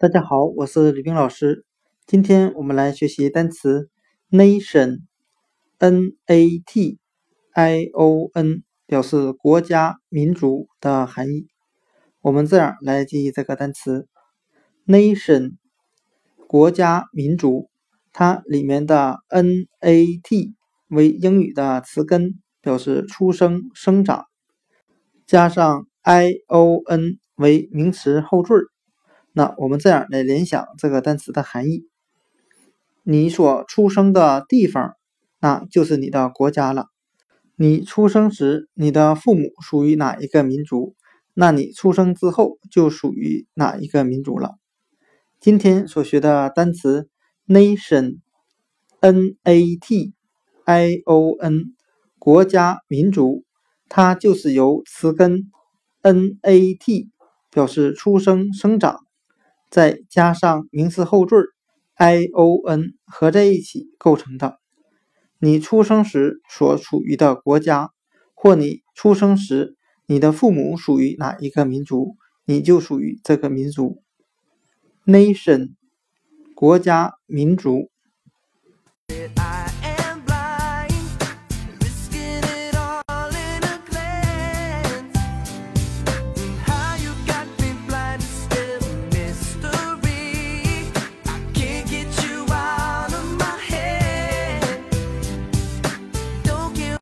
大家好，我是李冰老师。今天我们来学习单词 nation，n-a-t-i-o-n，表示国家、民族的含义。我们这样来记忆这个单词 nation，国家、民族，它里面的 n-a-t 为英语的词根，表示出生、生长，加上 i-o-n 为名词后缀。那我们这样来联想这个单词的含义：你所出生的地方，那就是你的国家了。你出生时，你的父母属于哪一个民族，那你出生之后就属于哪一个民族了。今天所学的单词 nation，n-a-t-i-o-n，国家、民族，它就是由词根 n-a-t 表示出生、生长。再加上名词后缀 i o n 合在一起构成的。你出生时所处于的国家，或你出生时你的父母属于哪一个民族，你就属于这个民族。nation 国家、民族。